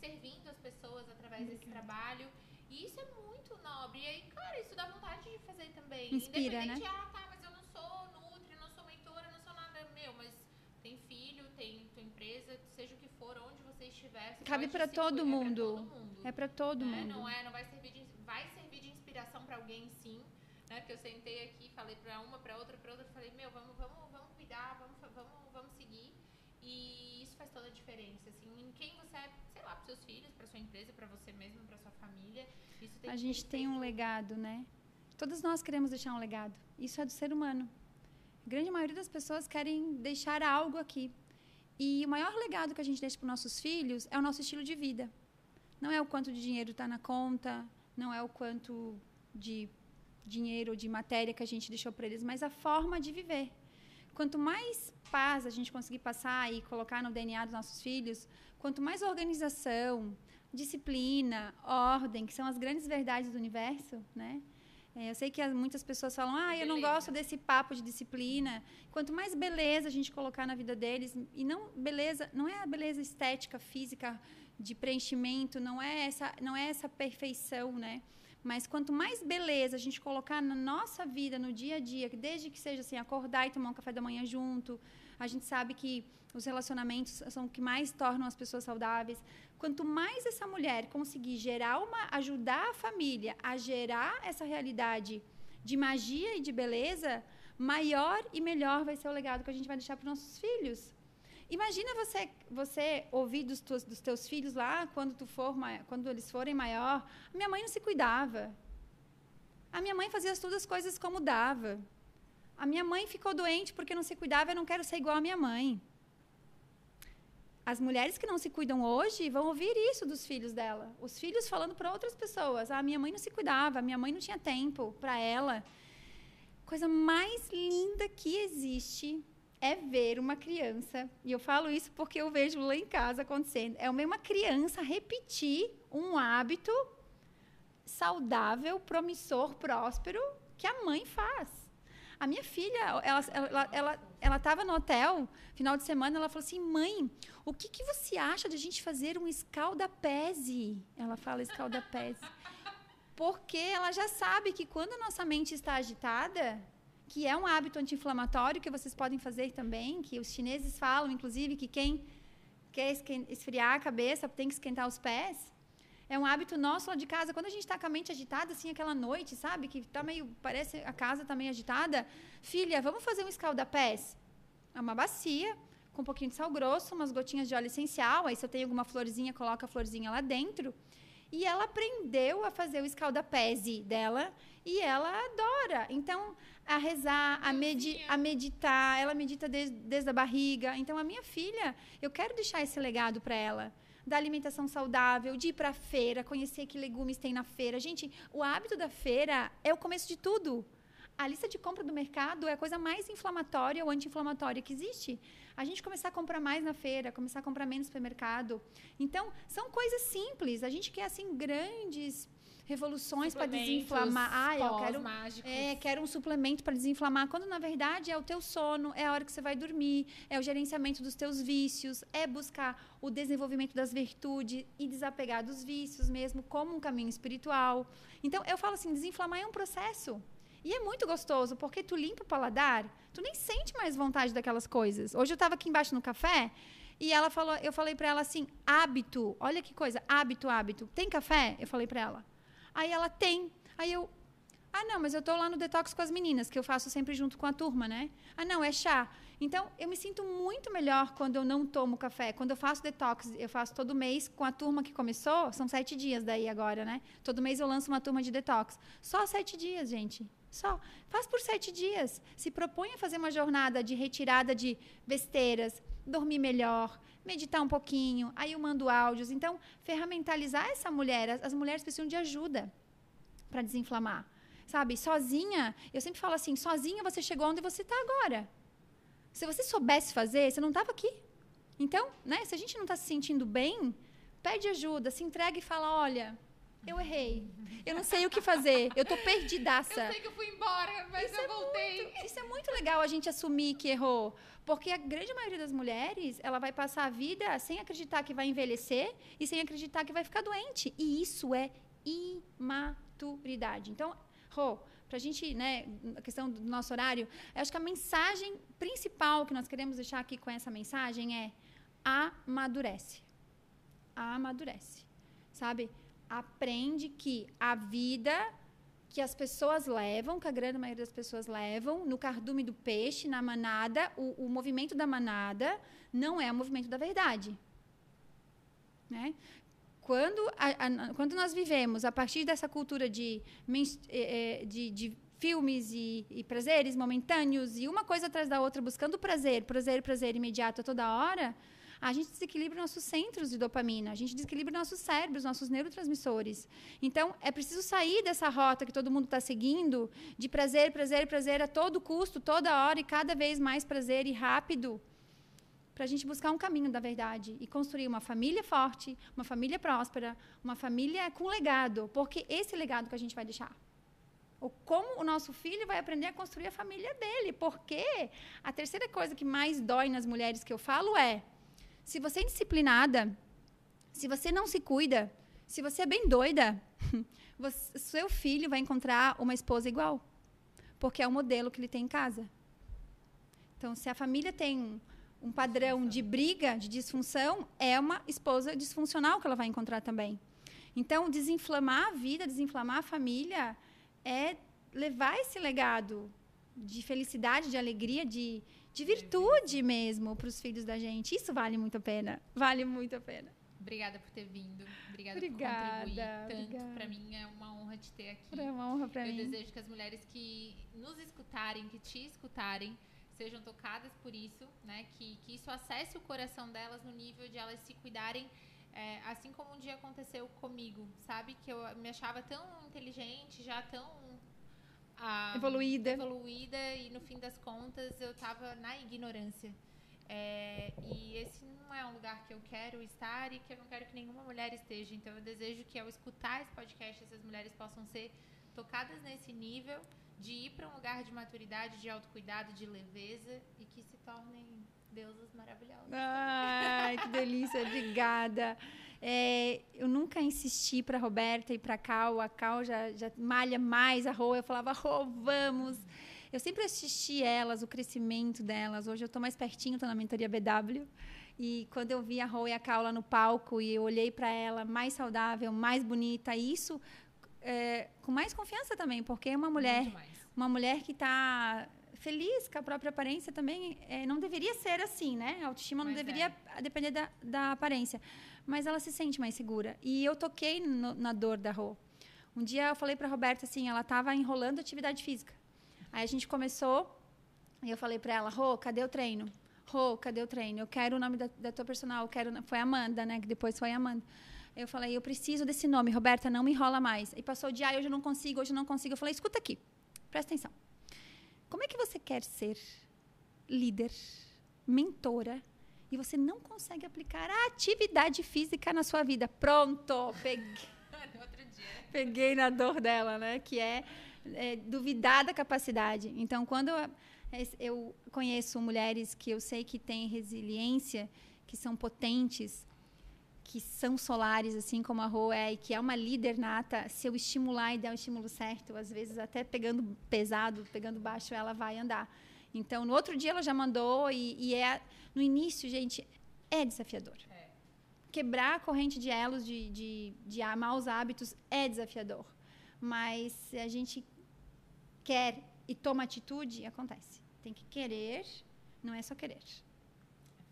servindo as pessoas através desse trabalho. E isso é muito nobre. E aí, cara, isso dá vontade de fazer também. Inspira, Independente, né? ah, tá, mas eu não sou meu, mas tem filho, tem empresa, seja o que for, onde você estiver. Você Cabe para todo, mundo. É para todo né? mundo. Não é, não vai servir de, vai servir de inspiração para alguém, sim. Né? Porque eu sentei aqui, falei para uma, para outra, para outra, falei, meu, vamos, vamos, vamos cuidar, vamos, vamos, vamos seguir. E isso faz toda a diferença, assim, em quem você é, sei lá, para seus filhos, para sua empresa, para você mesmo, para sua família. Isso tem a gente tem um legado, né? Todos nós queremos deixar um legado. Isso é do ser humano. A grande maioria das pessoas querem deixar algo aqui. E o maior legado que a gente deixa para os nossos filhos é o nosso estilo de vida. Não é o quanto de dinheiro está na conta, não é o quanto de dinheiro ou de matéria que a gente deixou para eles, mas a forma de viver. Quanto mais paz a gente conseguir passar e colocar no DNA dos nossos filhos, quanto mais organização, disciplina, ordem, que são as grandes verdades do universo, né? É, eu sei que muitas pessoas falam, ah, eu não gosto desse papo de disciplina. Quanto mais beleza a gente colocar na vida deles, e não beleza, não é a beleza estética, física, de preenchimento, não é essa, não é essa perfeição, né? Mas quanto mais beleza a gente colocar na nossa vida, no dia a dia, desde que seja assim, acordar e tomar um café da manhã junto, a gente sabe que os relacionamentos são o que mais tornam as pessoas saudáveis. Quanto mais essa mulher conseguir gerar uma, ajudar a família a gerar essa realidade de magia e de beleza, maior e melhor vai ser o legado que a gente vai deixar para os nossos filhos. Imagina você, você ouvir dos, tuas, dos teus filhos lá quando tu for, quando eles forem maior. Minha mãe não se cuidava. A minha mãe fazia todas as coisas como dava. A minha mãe ficou doente porque não se cuidava. Eu não quero ser igual à minha mãe as mulheres que não se cuidam hoje vão ouvir isso dos filhos dela. Os filhos falando para outras pessoas: "Ah, minha mãe não se cuidava, minha mãe não tinha tempo para ela". Coisa mais linda que existe é ver uma criança, e eu falo isso porque eu vejo lá em casa acontecendo, é uma criança repetir um hábito saudável, promissor, próspero que a mãe faz. A minha filha, ela ela ela ela no hotel, final de semana, ela falou assim: "Mãe, o que que você acha de a gente fazer um escaldapese?" Ela fala escaldapese. Porque ela já sabe que quando a nossa mente está agitada, que é um hábito anti-inflamatório que vocês podem fazer também, que os chineses falam, inclusive, que quem quer esfriar a cabeça tem que esquentar os pés. É um hábito nosso lá de casa. Quando a gente está com a mente agitada, assim, aquela noite, sabe? Que tá meio. Parece a casa está meio agitada. Filha, vamos fazer um escalda-pés? É uma bacia, com um pouquinho de sal grosso, umas gotinhas de óleo essencial. Aí, se eu tenho alguma florzinha, coloca a florzinha lá dentro. E ela aprendeu a fazer o escalda-pés dela e ela adora. Então, a rezar, a, medi a meditar, ela medita desde, desde a barriga. Então, a minha filha, eu quero deixar esse legado para ela da alimentação saudável, de ir para feira, conhecer que legumes tem na feira. Gente, o hábito da feira é o começo de tudo. A lista de compra do mercado é a coisa mais inflamatória ou anti-inflamatória que existe. A gente começar a comprar mais na feira, começar a comprar menos no supermercado. Então, são coisas simples. A gente quer, assim, grandes revoluções para desinflamar. Ah, eu quero, é, quero um suplemento para desinflamar. Quando na verdade é o teu sono, é a hora que você vai dormir, é o gerenciamento dos teus vícios, é buscar o desenvolvimento das virtudes e desapegar dos vícios mesmo como um caminho espiritual. Então eu falo assim, desinflamar é um processo. E é muito gostoso, porque tu limpa o paladar, tu nem sente mais vontade daquelas coisas. Hoje eu estava aqui embaixo no café e ela falou, eu falei para ela assim, hábito, olha que coisa, hábito, hábito. Tem café? Eu falei para ela. Aí ela tem. Aí eu, ah, não, mas eu estou lá no detox com as meninas, que eu faço sempre junto com a turma, né? Ah, não, é chá. Então, eu me sinto muito melhor quando eu não tomo café. Quando eu faço detox, eu faço todo mês com a turma que começou, são sete dias daí agora, né? Todo mês eu lanço uma turma de detox. Só sete dias, gente. Só. Faz por sete dias. Se propõe a fazer uma jornada de retirada de besteiras, dormir melhor, meditar um pouquinho, aí eu mando áudios. Então, ferramentalizar essa mulher, as, mulheres precisam de ajuda para desinflamar. Sabe, sozinha, eu sempre falo assim, sozinha você chegou onde você está agora. Se você soubesse fazer, você não estava aqui. Então, né, se a gente não está se sentindo bem, pede ajuda, se entrega e fala, olha, eu errei. Eu não sei o que fazer. Eu tô perdidaça. Eu sei que eu fui embora, mas isso eu é voltei. Muito, isso é muito legal a gente assumir que errou. Porque a grande maioria das mulheres, ela vai passar a vida sem acreditar que vai envelhecer e sem acreditar que vai ficar doente. E isso é imaturidade. Então, Rô, para a gente, né, a questão do nosso horário, acho que a mensagem principal que nós queremos deixar aqui com essa mensagem é amadurece. Amadurece. Sabe? Aprende que a vida que as pessoas levam, que a grande maioria das pessoas levam, no cardume do peixe, na manada, o, o movimento da manada não é o movimento da verdade. Né? Quando, a, a, quando nós vivemos a partir dessa cultura de, eh, eh, de, de filmes e, e, prazeres momentâneos e uma coisa atrás da outra, buscando prazer, prazer, prazer imediato a toda hora, a gente desequilibra nossos centros de dopamina, a gente desequilibra nossos cérebros, nossos neurotransmissores. Então, é preciso sair dessa rota que todo mundo está seguindo, de prazer, prazer, prazer a todo custo, toda hora e cada vez mais prazer e rápido, para a gente buscar um caminho da verdade e construir uma família forte, uma família próspera, uma família com legado, porque esse legado que a gente vai deixar. Ou como o nosso filho vai aprender a construir a família dele. Porque a terceira coisa que mais dói nas mulheres que eu falo é se você é indisciplinada, se você não se cuida, se você é bem doida, você, seu filho vai encontrar uma esposa igual. Porque é o modelo que ele tem em casa. Então, se a família tem um padrão de briga, de disfunção, é uma esposa disfuncional que ela vai encontrar também. Então, desinflamar a vida, desinflamar a família, é levar esse legado de felicidade, de alegria, de, de virtude mesmo para os filhos da gente. Isso vale muito a pena. Vale muito a pena. Obrigada por ter vindo. Obrigada, obrigada por contribuir tanto. Para mim é uma honra te ter aqui. É uma honra para mim. Eu desejo que as mulheres que nos escutarem, que te escutarem, sejam tocadas por isso, né? Que, que isso acesse o coração delas no nível de elas se cuidarem. É, assim como um dia aconteceu comigo, sabe? Que eu me achava tão inteligente, já tão a, evoluída. evoluída e no fim das contas eu estava na ignorância. É, e esse não é um lugar que eu quero estar e que eu não quero que nenhuma mulher esteja. Então eu desejo que ao escutar esse podcast essas mulheres possam ser tocadas nesse nível de ir para um lugar de maturidade, de autocuidado, de leveza e que se tornem deusas maravilhosas. Ai, que delícia, obrigada. É, eu nunca insisti para Roberta e para Cal, a Cal já, já malha mais a Rô, eu falava, Rô, vamos. Eu sempre assisti elas, o crescimento delas. Hoje eu estou mais pertinho, estou na mentoria BW. E quando eu vi a Rô e a Cal lá no palco e eu olhei para ela mais saudável, mais bonita, isso é, com mais confiança também, porque é uma mulher, uma mulher que está feliz com a própria aparência também é, não deveria ser assim, né? A autoestima não Mas deveria é. depender da, da aparência. Mas ela se sente mais segura. E eu toquei no, na dor da Rô. Um dia eu falei para Roberta assim, ela estava enrolando atividade física. Aí a gente começou e eu falei para ela, Rô, cadê o treino? Rô, cadê o treino? Eu quero o nome da, da tua personal. Eu quero, foi Amanda, né? Que depois foi Amanda. Eu falei, eu preciso desse nome, Roberta, não me enrola mais. E passou o dia, ah, hoje eu não consigo, hoje eu não consigo. Eu falei, escuta aqui, presta atenção. Como é que você quer ser líder, mentora, e você não consegue aplicar a atividade física na sua vida? Pronto, peguei. peguei na dor dela, né? Que é, é duvidar da capacidade. Então, quando eu, eu conheço mulheres que eu sei que têm resiliência, que são potentes, que são solares, assim como a Rô é, e que é uma líder nata, se eu estimular e der o estímulo certo, às vezes até pegando pesado, pegando baixo, ela vai andar. Então, no outro dia ela já mandou, e, e é. No início, gente, é desafiador. É. Quebrar a corrente de elos de, de, de maus hábitos é desafiador. Mas se a gente quer e toma atitude, acontece. Tem que querer, não é só querer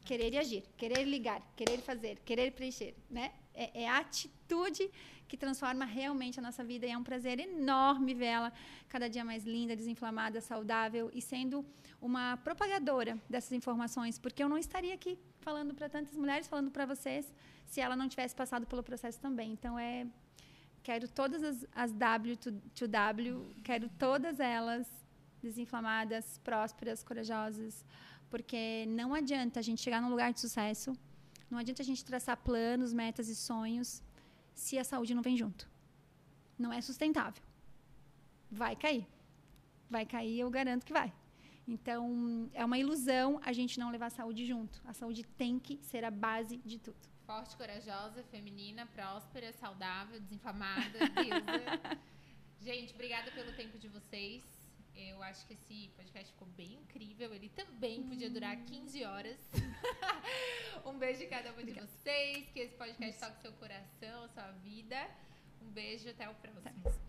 querer e agir, querer ligar, querer fazer, querer preencher, né? É, é, a atitude que transforma realmente a nossa vida e é um prazer enorme vê-la cada dia mais linda, desinflamada, saudável e sendo uma propagadora dessas informações, porque eu não estaria aqui falando para tantas mulheres, falando para vocês, se ela não tivesse passado pelo processo também. Então é quero todas as, as W to, to W, quero todas elas desinflamadas, prósperas, corajosas, porque não adianta a gente chegar num lugar de sucesso, não adianta a gente traçar planos, metas e sonhos se a saúde não vem junto. Não é sustentável. Vai cair. Vai cair, eu garanto que vai. Então, é uma ilusão a gente não levar a saúde junto. A saúde tem que ser a base de tudo. Forte, corajosa, feminina, próspera, saudável, desinflamada, deusa. gente, obrigada pelo tempo de vocês. Eu acho que esse podcast ficou bem incrível. Ele também podia durar 15 hum. horas. um beijo de cada um de vocês. Que esse podcast toque seu coração, sua vida. Um beijo, até o próximo.